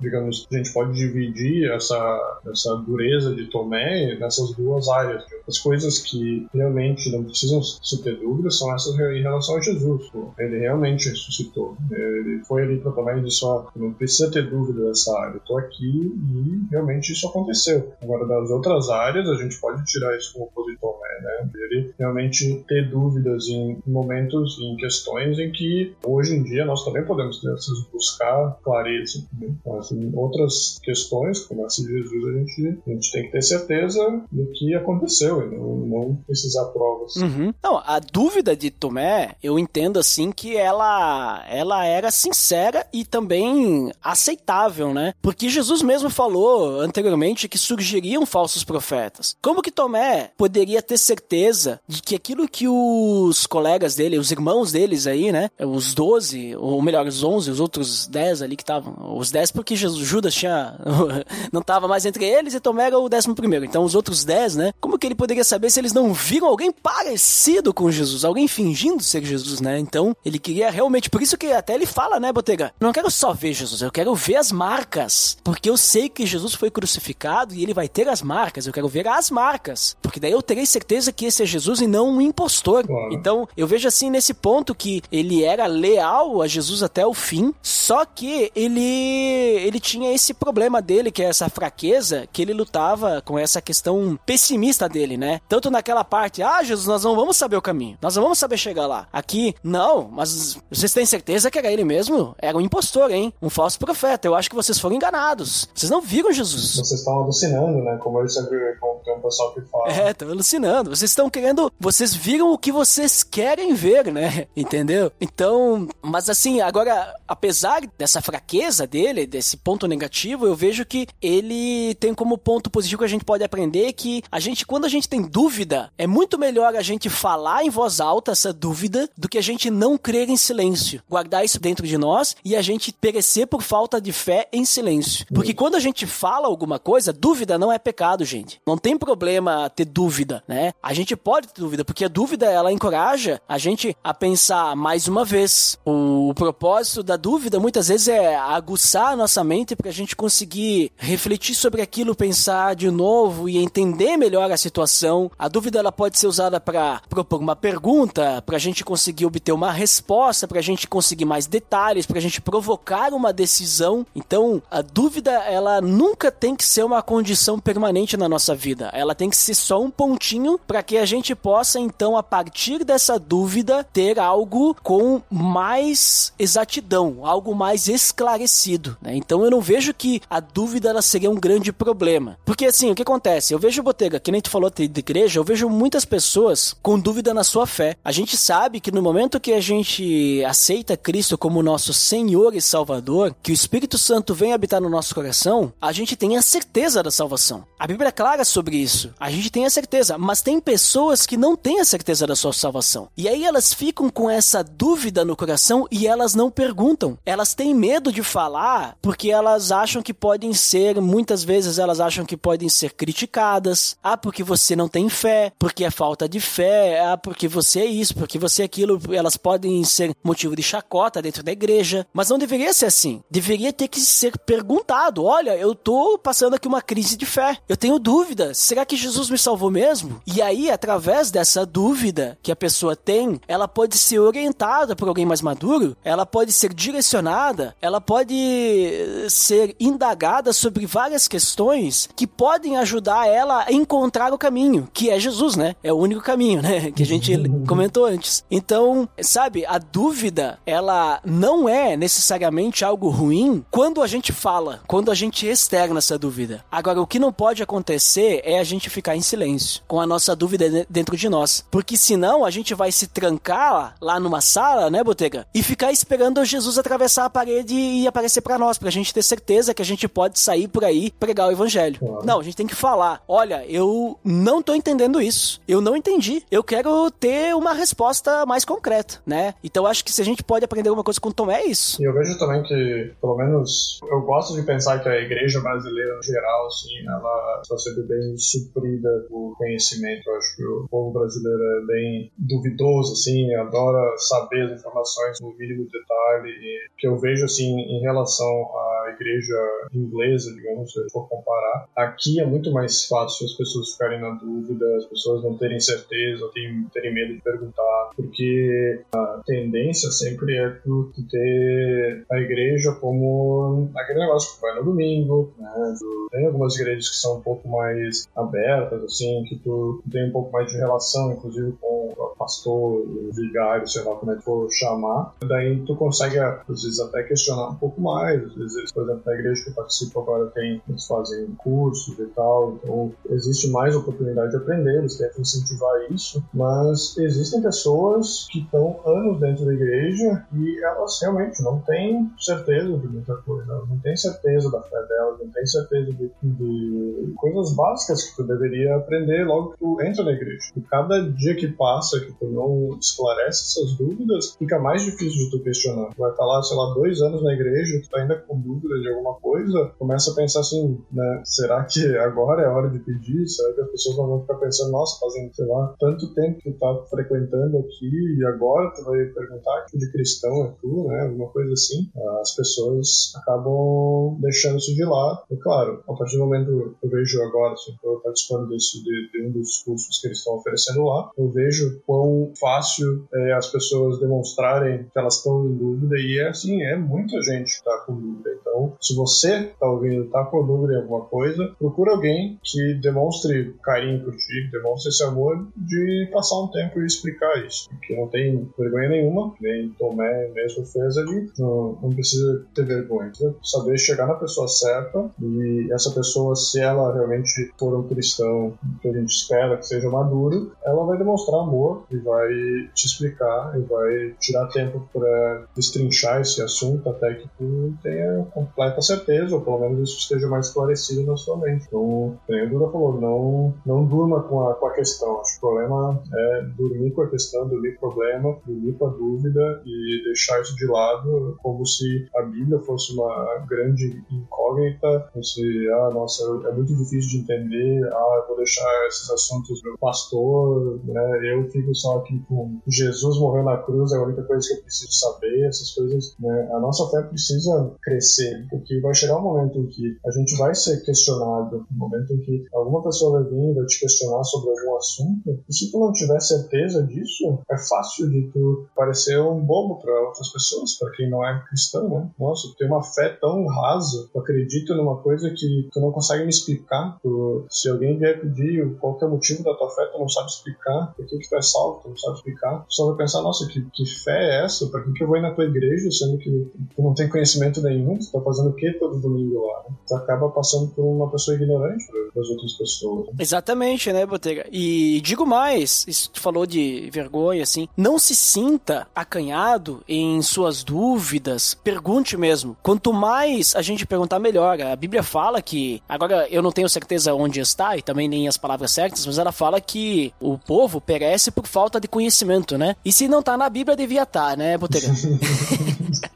digamos, a gente pode dividir essa, essa dureza de Tomé nessas duas áreas. As coisas que realmente não precisam se ter dúvida são essas em relação a Jesus. Ele realmente ressuscitou. Ele foi ali para Tomé e disse: Ó, não precisa ter dúvida dessa área, tô aqui e realmente isso aconteceu. Agora, das outras áreas, a gente pode tirar isso como positivo Tomé, né? Ele realmente ter dúvidas em momentos, em questões em que hoje em dia nós também podemos ter essas, buscar clareza. né? Mas em outras questões, como de Jesus, a gente, a gente tem que ter certeza do que aconteceu e não, não precisar provas. Uhum. Não, a dúvida de Tomé, eu entendo assim que ela, ela era sincera e também aceitável, né? Porque Jesus mesmo falou anteriormente que surgiriam falsos profetas. Como que Tomé poderia ter certeza de que aquilo que os colegas dele, os irmãos deles aí, né? Os 12, ou melhor, os 11, os outros 10 ali que estavam. Os 10 porque Judas tinha. *laughs* não estava mais entre eles e Tomé era o décimo primeiro. Então os outros 10, né? Como que ele poderia saber se eles não viram alguém parecido com Jesus? Alguém fingindo ser Jesus, né? Então ele queria realmente. Por isso que até ele fala, né, Botega? Não quero só ver Jesus, eu quero ver as marcas. Porque eu sei que Jesus foi crucificado e ele vai ter as marcas. Eu quero ver as marcas. Porque daí eu terei certeza que esse é Jesus e não um impostor. Claro. Então eu vejo assim nesse ponto que ele era leal a Jesus até o fim. Só que ele ele tinha esse problema dele, que é essa fraqueza, que ele lutava com essa questão pessimista dele, né? Tanto naquela parte, ah, Jesus, nós não vamos saber o caminho, nós não vamos saber chegar lá. Aqui, não, mas vocês têm certeza que era ele mesmo? Era um impostor, hein? Um falso profeta. Eu acho que vocês foram enganados. Vocês não viram Jesus. Vocês estão alucinando, né? Como eu sempre como tem um pessoal que fala. É, tô alucinando. Vocês estão querendo. Vocês viram o que vocês querem ver, né? *laughs* Entendeu? Então, mas assim, agora, apesar dessa fraqueza dele, desse ponto negativo, eu vejo que ele tem como ponto positivo que a gente pode aprender que a gente, quando a gente tem dúvida, é muito melhor a gente falar em voz alta essa dúvida do que a gente não crer em silêncio. Guardar isso dentro de nós e a gente perecer por falta de fé em silêncio. Porque quando a gente fala alguma coisa, dúvida não é pecado, gente. Não tem problema ter dúvida, né? A gente pode ter dúvida, porque a dúvida ela encoraja a gente a pensar mais uma vez. O, propósito da dúvida muitas vezes é aguçar a nossa mente para a gente conseguir refletir sobre aquilo, pensar de novo e entender melhor a situação. A dúvida ela pode ser usada para propor uma pergunta, para a gente conseguir obter uma resposta, para a gente conseguir mais detalhes, para a gente provocar uma decisão. Então, a dúvida ela nunca tem que ser uma condição permanente na nossa vida. Ela tem que ser só um pontinho para que a gente possa então a partir dessa dúvida ter algo com mais exatidão, algo mais esclarecido. Né? Então eu não vejo que a dúvida ela seria um grande problema, porque assim o que acontece? Eu vejo Botega, que nem tu falou de igreja, eu vejo muitas pessoas com dúvida na sua fé. A gente sabe que no momento que a gente aceita Cristo como nosso Senhor e Salvador, que o Espírito Santo vem habitar no nosso coração, a gente tem a certeza da salvação. A Bíblia é clara sobre isso. A gente tem a certeza, mas tem pessoas que não têm a certeza da sua salvação. E aí elas ficam com essa dúvida no coração e elas não perguntam. Elas têm medo de falar porque elas acham que podem ser, muitas vezes elas acham que podem ser criticadas. Ah, porque você não tem fé, porque é falta de fé, ah, porque você é isso, porque você é aquilo. Elas podem ser motivo de chacota dentro da igreja, mas não deveria ser assim. Deveria ter que ser perguntado: olha, eu tô passando aqui uma crise de fé. Eu tenho dúvida. Será que Jesus me salvou mesmo? E aí, através dessa dúvida que a pessoa tem, ela pode ser orientada por alguém mais maduro, ela pode ser direcionada, ela pode ser indagada sobre várias questões que podem ajudar ela a encontrar o caminho, que é Jesus, né? É o único caminho, né? *laughs* Que a gente *laughs* comentou antes. Então, sabe, a dúvida, ela não é necessariamente algo ruim quando a gente fala, quando a gente externa essa dúvida. Agora, o que não pode acontecer é a gente ficar em silêncio, com a nossa dúvida dentro de nós. Porque senão a gente vai se trancar lá numa sala, né, Botega? E ficar esperando Jesus atravessar a parede e aparecer para nós, pra gente ter certeza que a gente pode sair por aí pregar o evangelho. Claro. Não, a gente tem que falar: olha, eu não tô entendendo isso. Eu não entendi. Eu quero ter uma resposta mais concreta, né? Então acho que se a gente pode aprender alguma coisa com o Tomé é isso. E eu vejo também que, pelo menos, eu gosto de pensar que a igreja brasileira, no geral, assim, ela está sempre bem suprida por conhecimento. Eu acho que o povo brasileiro é bem duvidoso, assim, adora saber as informações no mínimo detalhe. E que eu vejo, assim, em relação à igreja inglesa, digamos, se for comparar, aqui é muito mais fácil as pessoas ficarem na dúvida, as pessoas não terem certeza, terem, terem medo de perguntar, porque a tendência sempre é tu ter a igreja como aquele negócio que vai no domingo, né? tem algumas igrejas que são um pouco mais abertas, assim, que tu tem um pouco mais de relação, inclusive com o pastor, o vigário, sei lá como é que for chamar. Daí tu consegue, às vezes, até questionar um pouco mais. Às vezes, por exemplo, na igreja que eu participo agora tem, eles fazem cursos e tal, então existe mais oportunidade de aprender, eles tentam incentivar isso, mas existem pessoas que estão anos dentro da igreja e elas realmente não têm certeza de muita coisa, não têm certeza da fé delas, não têm certeza de, de coisas básicas que tu deveria aprender logo que tu entra na igreja. E cada dia que passa que tu não esclarece essas dúvidas, fica mais difícil de tu questionar. Tu vai estar lá, sei lá, dois anos na igreja, tu tá ainda com dúvida de alguma coisa, começa a pensar assim, né, será que agora é a hora de pedir? Será que as pessoas não vão ficar pensando, nossa, fazendo, sei lá, tanto tempo que tu tá frequentando aqui e agora tu vai perguntar que de cristão é tu, né, alguma coisa assim. As pessoas acabam deixando isso de lado. E claro, a partir do momento que eu vejo agora, assim, eu participando desse, de, de, um dos cursos que eles estão oferecendo lá, eu vejo quão fácil é as pessoas demonstrarem que elas estão em dúvida e é assim, é muita gente que tá com dúvida. Então, se você tá ouvindo, tá com dúvida em alguma coisa, procura alguém que demonstre carinho por ti, demonstre esse amor de passar um tempo e explicar isso. Porque não tem vergonha nenhuma, nem Tomé mesmo fez ali, não, não precisa ter vergonha. Saber chegar na pessoa certa e essa pessoa, se ela realmente for um cristão que a gente espera que seja maduro, ela vai demonstrar amor e vai te explicar e vai tirar tempo para destrinchar esse assunto até que tu tenha completa certeza, ou pelo menos isso esteja mais esclarecido na sua mente. Então, como a Duda falou, não, não durma com a, com a questão. Problema é dormir com a questão, dormir com o problema, dormir com a dúvida e deixar isso de lado como se a Bíblia fosse uma grande incógnita, como se, ah, nossa, é muito difícil de entender, ah, vou deixar esses assuntos pro pastor, né, eu fico só aqui com Jesus morreu na cruz, é a única coisa que eu preciso saber, essas coisas, né, a nossa fé precisa crescer, porque vai chegar um momento em que a gente vai ser questionado, um momento em que alguma pessoa vai vir e vai te questionar sobre algum assunto, e se tu não tiver certeza disso, é fácil de tu parecer um bobo para outras pessoas, para quem não é cristão, né? Nossa, tu tem uma fé tão rasa, tu acredita numa coisa que tu não consegue me explicar. Tu, se alguém vier pedir qual é o motivo da tua fé, tu não sabe explicar. Por que, que tu é salvo, tu não sabe explicar. Tu só vai pensar, nossa, que, que fé é essa? Para que, que eu vou ir na tua igreja, sendo que tu não tem conhecimento nenhum? Tu tá fazendo o que todo domingo lá? Né? Tu acaba passando por uma pessoa ignorante das outras pessoas. Né? Exatamente, né, Botega? E digo mais, isso falou de vergonha, assim, não se sinta acanhado em suas dúvidas, pergunte mesmo. Quanto mais a gente perguntar, melhor. A Bíblia fala que, agora eu não tenho certeza onde está e também nem as palavras certas, mas ela fala que o povo perece por falta de conhecimento, né? E se não tá na Bíblia, devia estar, tá, né, Botega? *laughs*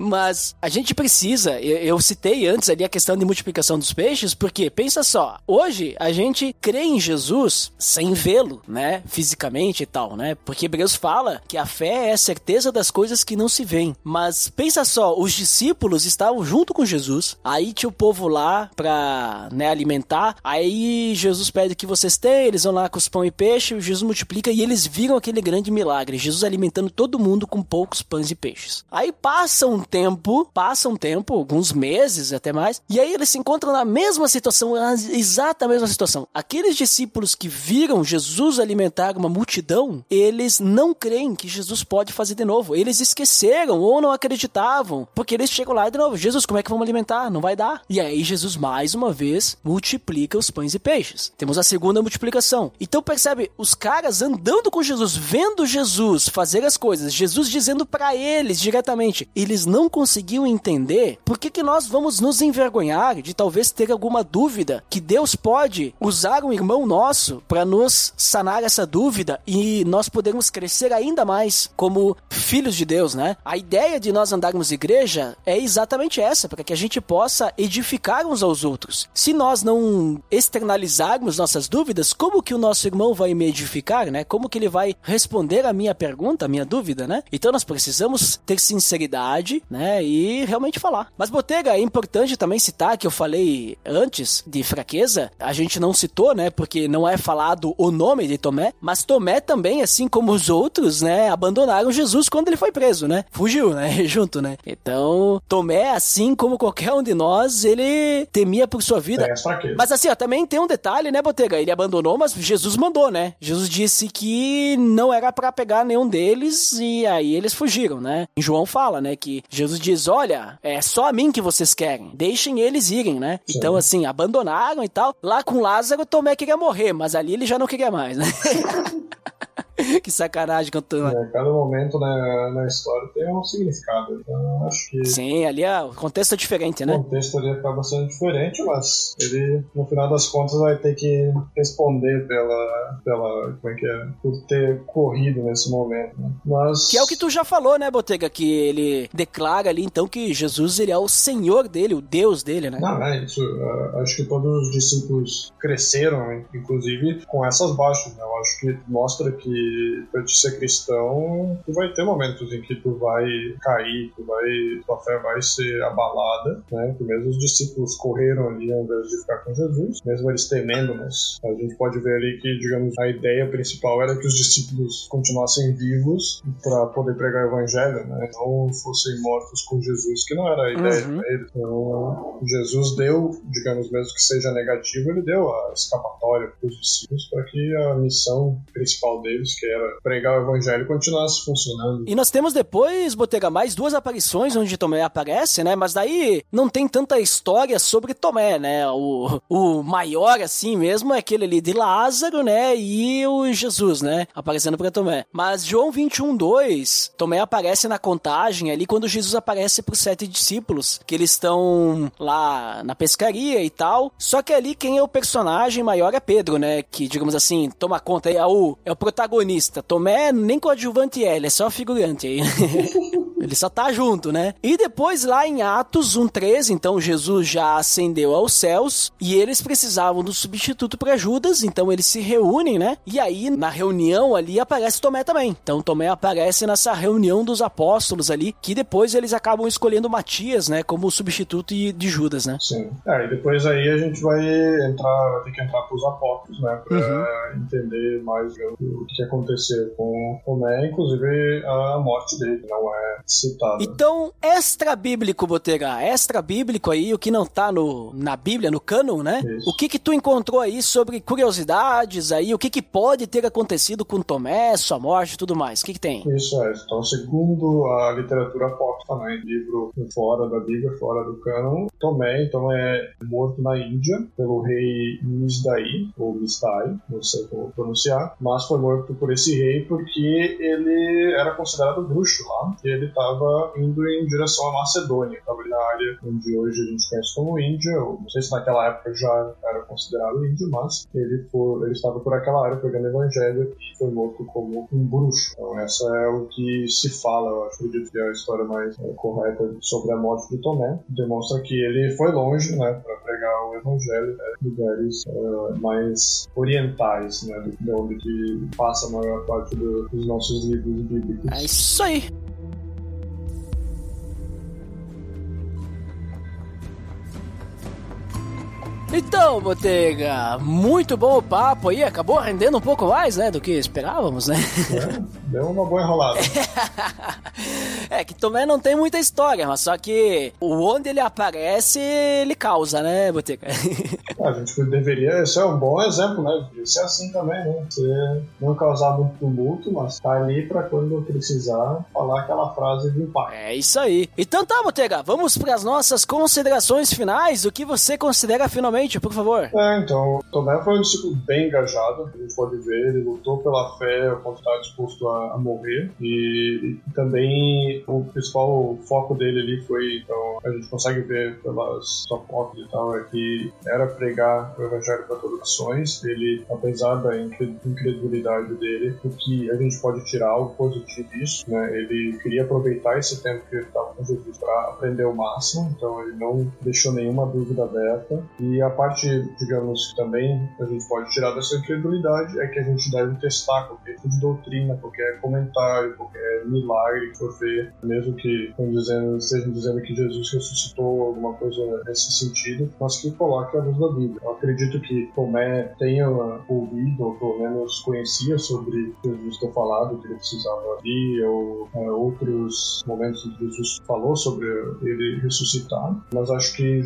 Mas a gente precisa, eu, eu, citei antes ali a questão de multiplicação dos peixes, porque pensa só, hoje a gente crê em Jesus sem vê-lo, né, fisicamente e tal, né? Porque Hebreus fala que a fé é a certeza das coisas que não se veem. Mas pensa só, os discípulos estavam junto com Jesus, aí tinha o povo lá pra, né, alimentar, aí Jesus pede que vocês têm, eles vão lá com os pão e peixe, Jesus multiplica e eles viram aquele grande milagre, Jesus alimentando todo mundo com poucos pães e peixes. Aí passa um tempo, passa um tempo, alguns meses até mais, e aí eles se encontram na mesma situação, na exata mesma situação. Aqueles discípulos que viram Jesus alimentar uma multidão, eles não creem que Jesus pode fazer de novo. Eles esqueceram ou não acreditavam, porque eles chegam lá de novo, Jesus, como é que vamos alimentar? Não vai dar. E aí Jesus mais uma vez multiplica os pães e peixes. Temos a segunda multiplicação. Então percebe, os caras andando com Jesus, vendo Jesus fazer as coisas, Jesus dizendo para eles diretamente, eles não conseguiam entender por que, que nós vamos nos envergonhar de talvez ter alguma dúvida que Deus pode usar um irmão nosso para nos sanar essa dúvida e nós podermos crescer ainda mais como filhos de Deus, né? A ideia de nós andarmos igreja é exatamente essa, para que a gente possa edificar uns aos outros. Se nós não externalizarmos nossas dúvidas, como que o nosso irmão vai me edificar, né? Como que ele vai responder a minha pergunta, a minha dúvida, né? Então nós precisamos ter sinceridade, né? E realmente falar. Mas Botega, é importante também citar que eu falei antes de fraqueza, a gente não citou, né? Porque não é falado o nome de Tomé, mas Tomé também, assim como os outros, né? Abandonaram Jesus quando ele foi preso, né? Fugiu, né? *laughs* Junto, né? Então, Tomé, assim como qualquer um de nós, ele temia por sua vida. É, mas assim, ó, também tem um detalhe, né, Botega? Ele abandonou, mas Jesus mandou, né? Jesus disse que não era para pegar nenhum deles e aí eles fugiram, né? Em João fala, né, que Jesus diz: Olha, é só a mim que vocês querem, deixem eles irem, né? Sim. Então, assim, abandonaram e tal. Lá com Lázaro, Tomé queria morrer, mas ali ele já não queria mais, né? *laughs* *laughs* que sacanagem cantou. É, cada momento né, na história tem um significado. Então acho que. Sim, ali é, o contexto é diferente, né? O contexto ali acaba sendo diferente, mas ele, no final das contas, vai ter que responder pela. pela como é que é? Por ter corrido nesse momento. Né? Mas. Que é o que tu já falou, né, Botega? Que ele declara ali então que Jesus ele é o Senhor dele, o Deus dele, né? Não, é isso. Uh, acho que todos os discípulos cresceram, inclusive, com essas baixas. Né? Eu acho que mostra que para te ser cristão, tu vai ter momentos em que tu vai cair, tu vai, tua fé vai ser abalada, né? Que mesmo os discípulos correram ali ao invés de ficar com Jesus, mesmo eles temendo, mas a gente pode ver ali que, digamos, a ideia principal era que os discípulos continuassem vivos para poder pregar o evangelho, né? Não fossem mortos com Jesus, que não era a ideia uhum. eles. Então, Jesus deu, digamos, mesmo que seja negativo, ele deu a escapatória para os discípulos para que a missão principal deles, que era pregar o evangelho continuasse funcionando. E nós temos depois, Botega, mais duas aparições onde Tomé aparece, né? Mas daí não tem tanta história sobre Tomé, né? O, o maior, assim mesmo, é aquele ali de Lázaro, né? E o Jesus, né? Aparecendo para Tomé. Mas João 21, 2, Tomé aparece na contagem ali quando Jesus aparece para os sete discípulos, que eles estão lá na pescaria e tal. Só que ali quem é o personagem maior é Pedro, né? Que, digamos assim, toma conta, é o, é o protagonista. Tomé nem coadjuvante é, ele é só figurante aí. *laughs* Ele só tá junto, né? E depois lá em Atos 1:13, então Jesus já ascendeu aos céus e eles precisavam do substituto para Judas, então eles se reúnem, né? E aí na reunião ali aparece Tomé também. Então Tomé aparece nessa reunião dos apóstolos ali, que depois eles acabam escolhendo Matias, né, como substituto de Judas, né? Sim. É, e depois aí a gente vai entrar, vai ter que entrar pros apóstolos, né, para uhum. entender mais o que aconteceu com Tomé, inclusive a morte dele, não é citado. Então, extra bíblico, Botega, extra bíblico aí, o que não tá no, na Bíblia, no cânon, né? Isso. O que que tu encontrou aí sobre curiosidades aí, o que que pode ter acontecido com Tomé, sua morte e tudo mais? O que que tem? Isso é, então, segundo a literatura apócrifa, né, livro fora da Bíblia, fora do cânon, Tomé, então, é morto na Índia pelo rei Misdai, ou Misdai, não sei como pronunciar, mas foi morto por esse rei porque ele era considerado bruxo lá, e ele estava indo em direção à Macedônia, estava na área onde hoje a gente conhece como Índia, não sei se naquela época já era considerado índio, mas ele, foi, ele estava por aquela área pegando evangelho e foi morto como um bruxo. Então essa é o que se fala, eu acredito que é a história mais é, correta sobre a morte de Tomé. Demonstra que ele foi longe, né, para pregar o evangelho né, lugares uh, mais orientais, né, de onde que passa a maior parte do, dos nossos livros bíblicos. É isso aí. Então, Botega, muito bom o papo aí. Acabou rendendo um pouco mais, né, do que esperávamos, né? É, deu uma boa enrolada. *laughs* é que Tomé não tem muita história, mas só que o onde ele aparece, ele causa, né, Botega? *laughs* a gente deveria, esse é um bom exemplo, né? Deveria ser assim também, né? Você não causar muito tumulto, mas tá ali pra quando precisar falar aquela frase de impacto. É isso aí. Então tá, Botega, vamos para as nossas considerações finais. O que você considera finalmente por favor. É, então, Tomé foi um discípulo bem engajado, a gente pode ver, ele lutou pela fé ponto de estar disposto a, a morrer, e, e, também o principal foco dele ali foi, então, a gente consegue ver pelas fotos e tal, é que era pregar o evangelho para todas as nações, ele, apesar da incredulidade dele, o que a gente pode tirar algo positivo disso, né, ele queria aproveitar esse tempo que ele estava com Jesus para aprender o máximo, então ele não deixou nenhuma dúvida aberta, e a a parte, digamos, que também a gente pode tirar dessa incredulidade é que a gente deve testar qualquer tipo de doutrina, qualquer comentário, qualquer milagre que for ver, mesmo que dizendo, estejam dizendo que Jesus ressuscitou, alguma coisa nesse sentido, mas que coloque a luz da Bíblia. Eu acredito que Tomé tenha ouvido, ou pelo menos conhecia sobre Jesus ter falado que ele precisava vir, ou é, outros momentos em que Jesus falou sobre ele ressuscitar, mas acho que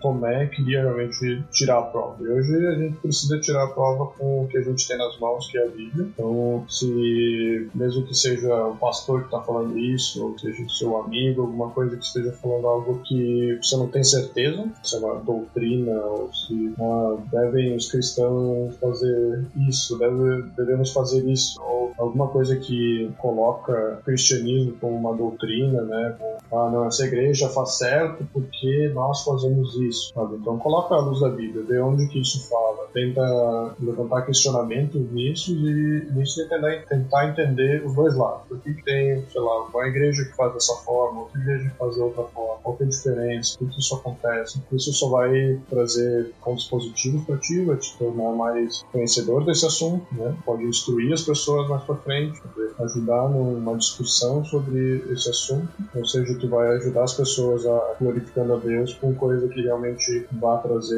Tomé queria realmente tirar a prova. E hoje a gente precisa tirar a prova com o que a gente tem nas mãos, que é a Bíblia. Então, se mesmo que seja o pastor que está falando isso, ou seja seu amigo, alguma coisa que esteja falando algo que você não tem certeza, se é uma doutrina, ou se ah, devem os cristãos fazer isso, deve, devemos fazer isso, ou alguma coisa que coloca o cristianismo como uma doutrina, né? Ah, não, essa igreja faz certo porque nós fazemos isso, sabe? Então, coloca luz da Bíblia, ver onde que isso fala, tenta levantar questionamentos nisso e nisso tentar, tentar entender os dois lados. Por que, que tem, sei lá, uma igreja que faz dessa forma, outra igreja que faz de outra forma, qual é a diferença, por que isso acontece. Isso só vai trazer pontos positivos para ti, vai te tornar mais conhecedor desse assunto, né? pode instruir as pessoas mais para frente, ajudar numa discussão sobre esse assunto, ou seja, tu vai ajudar as pessoas a glorificando a Deus com coisa que realmente vá trazer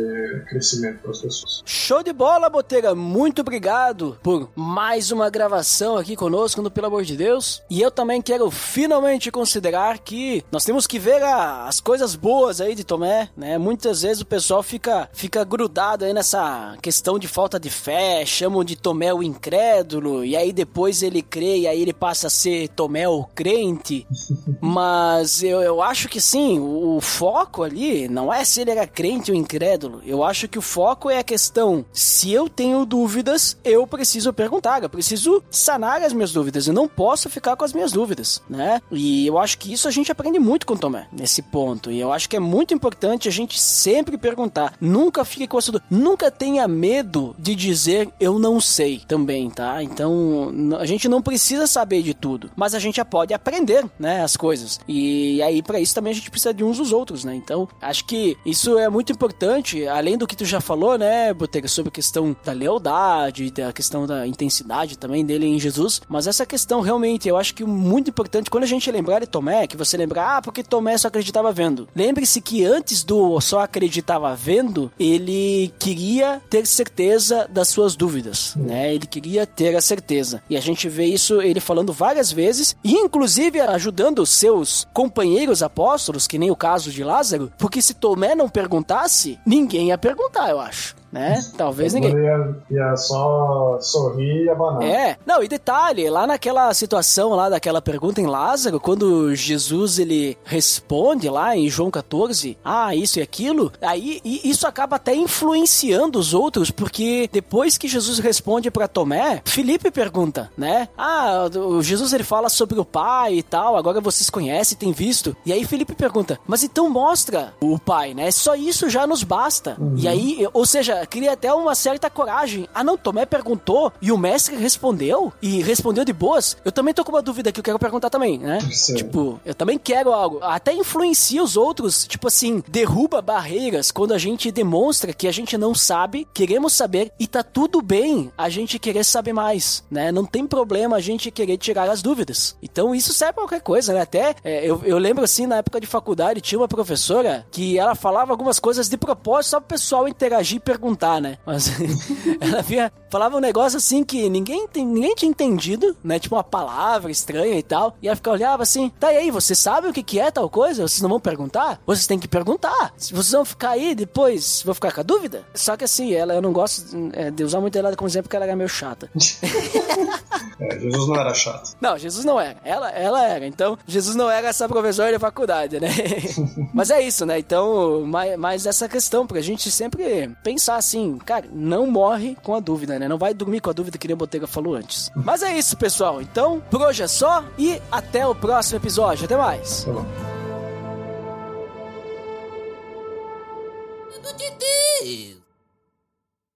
crescimento para as pessoas. Show de bola, Boteira. Muito obrigado por mais uma gravação aqui conosco no Pelo Amor de Deus. E eu também quero finalmente considerar que nós temos que ver a, as coisas boas aí de Tomé, né? Muitas vezes o pessoal fica, fica grudado aí nessa questão de falta de fé, chamam de Tomé o incrédulo, e aí depois ele crê e aí ele passa a ser Tomé o crente. *laughs* Mas eu, eu acho que sim, o, o foco ali não é se ele era crente ou incrédulo. Eu acho que o foco é a questão: se eu tenho dúvidas, eu preciso perguntar, eu preciso sanar as minhas dúvidas. Eu não posso ficar com as minhas dúvidas, né? E eu acho que isso a gente aprende muito com Tomé, nesse ponto. E eu acho que é muito importante a gente sempre perguntar. Nunca fique com essa dúvida. Nunca tenha medo de dizer eu não sei também, tá? Então, a gente não precisa saber de tudo, mas a gente já pode aprender, né, as coisas. E aí, para isso também a gente precisa de uns dos outros, né? Então, acho que isso é muito importante, além do que tu já falou, né, Botega, sobre a questão da lealdade, da questão da intensidade também dele em Jesus, mas essa questão realmente, eu acho que muito importante, quando a gente lembrar de Tomé, que você lembrar, ah, porque Tomé só acreditava vendo. Lembre-se que antes do só acreditava vendo, ele queria ter certeza das suas dúvidas, né? Ele queria ter a certeza. E a gente vê isso ele falando várias vezes, e inclusive ajudando os seus companheiros apóstolos, que nem o caso de Lázaro, porque se Tomé não perguntasse, ninguém ia perguntar, eu acho né? Talvez ninguém. Ia, ia só sorrir e abanar. É, não, e detalhe, lá naquela situação lá daquela pergunta em Lázaro, quando Jesus ele responde lá em João 14, ah, isso e aquilo, aí e isso acaba até influenciando os outros, porque depois que Jesus responde para Tomé, Felipe pergunta, né? Ah, o Jesus ele fala sobre o Pai e tal, agora vocês conhecem, têm visto. E aí Felipe pergunta, mas então mostra o Pai, né? Só isso já nos basta. Uhum. E aí, ou seja, cria até uma certa coragem. Ah, não, Tomé perguntou e o mestre respondeu e respondeu de boas. Eu também tô com uma dúvida que eu quero perguntar também, né? Sim. Tipo, eu também quero algo. Até influencia os outros, tipo assim, derruba barreiras quando a gente demonstra que a gente não sabe, queremos saber e tá tudo bem a gente querer saber mais, né? Não tem problema a gente querer tirar as dúvidas. Então isso serve pra qualquer coisa, né? Até é, eu, eu lembro assim, na época de faculdade, tinha uma professora que ela falava algumas coisas de propósito só pro pessoal interagir e perguntar perguntar, né? Mas *laughs* ela via, falava um negócio assim que ninguém, ninguém tinha entendido, né? Tipo uma palavra estranha e tal. E ela ficava olhava assim, tá e aí, você sabe o que, que é tal coisa? Vocês não vão perguntar? Vocês têm que perguntar. Vocês vão ficar aí depois, vão ficar com a dúvida? Só que assim, ela, eu não gosto é, de usar muito ela como exemplo porque ela era meio chata. *laughs* é, Jesus não era chato. Não, Jesus não era. Ela, ela era. Então, Jesus não era essa professora de faculdade, né? *laughs* Mas é isso, né? Então, mais, mais essa questão, pra gente sempre pensar assim, cara, não morre com a dúvida, né? Não vai dormir com a dúvida que nem a Botega falou antes. Mas é isso, pessoal. Então, por hoje é só e até o próximo episódio. Até mais. Tá bom.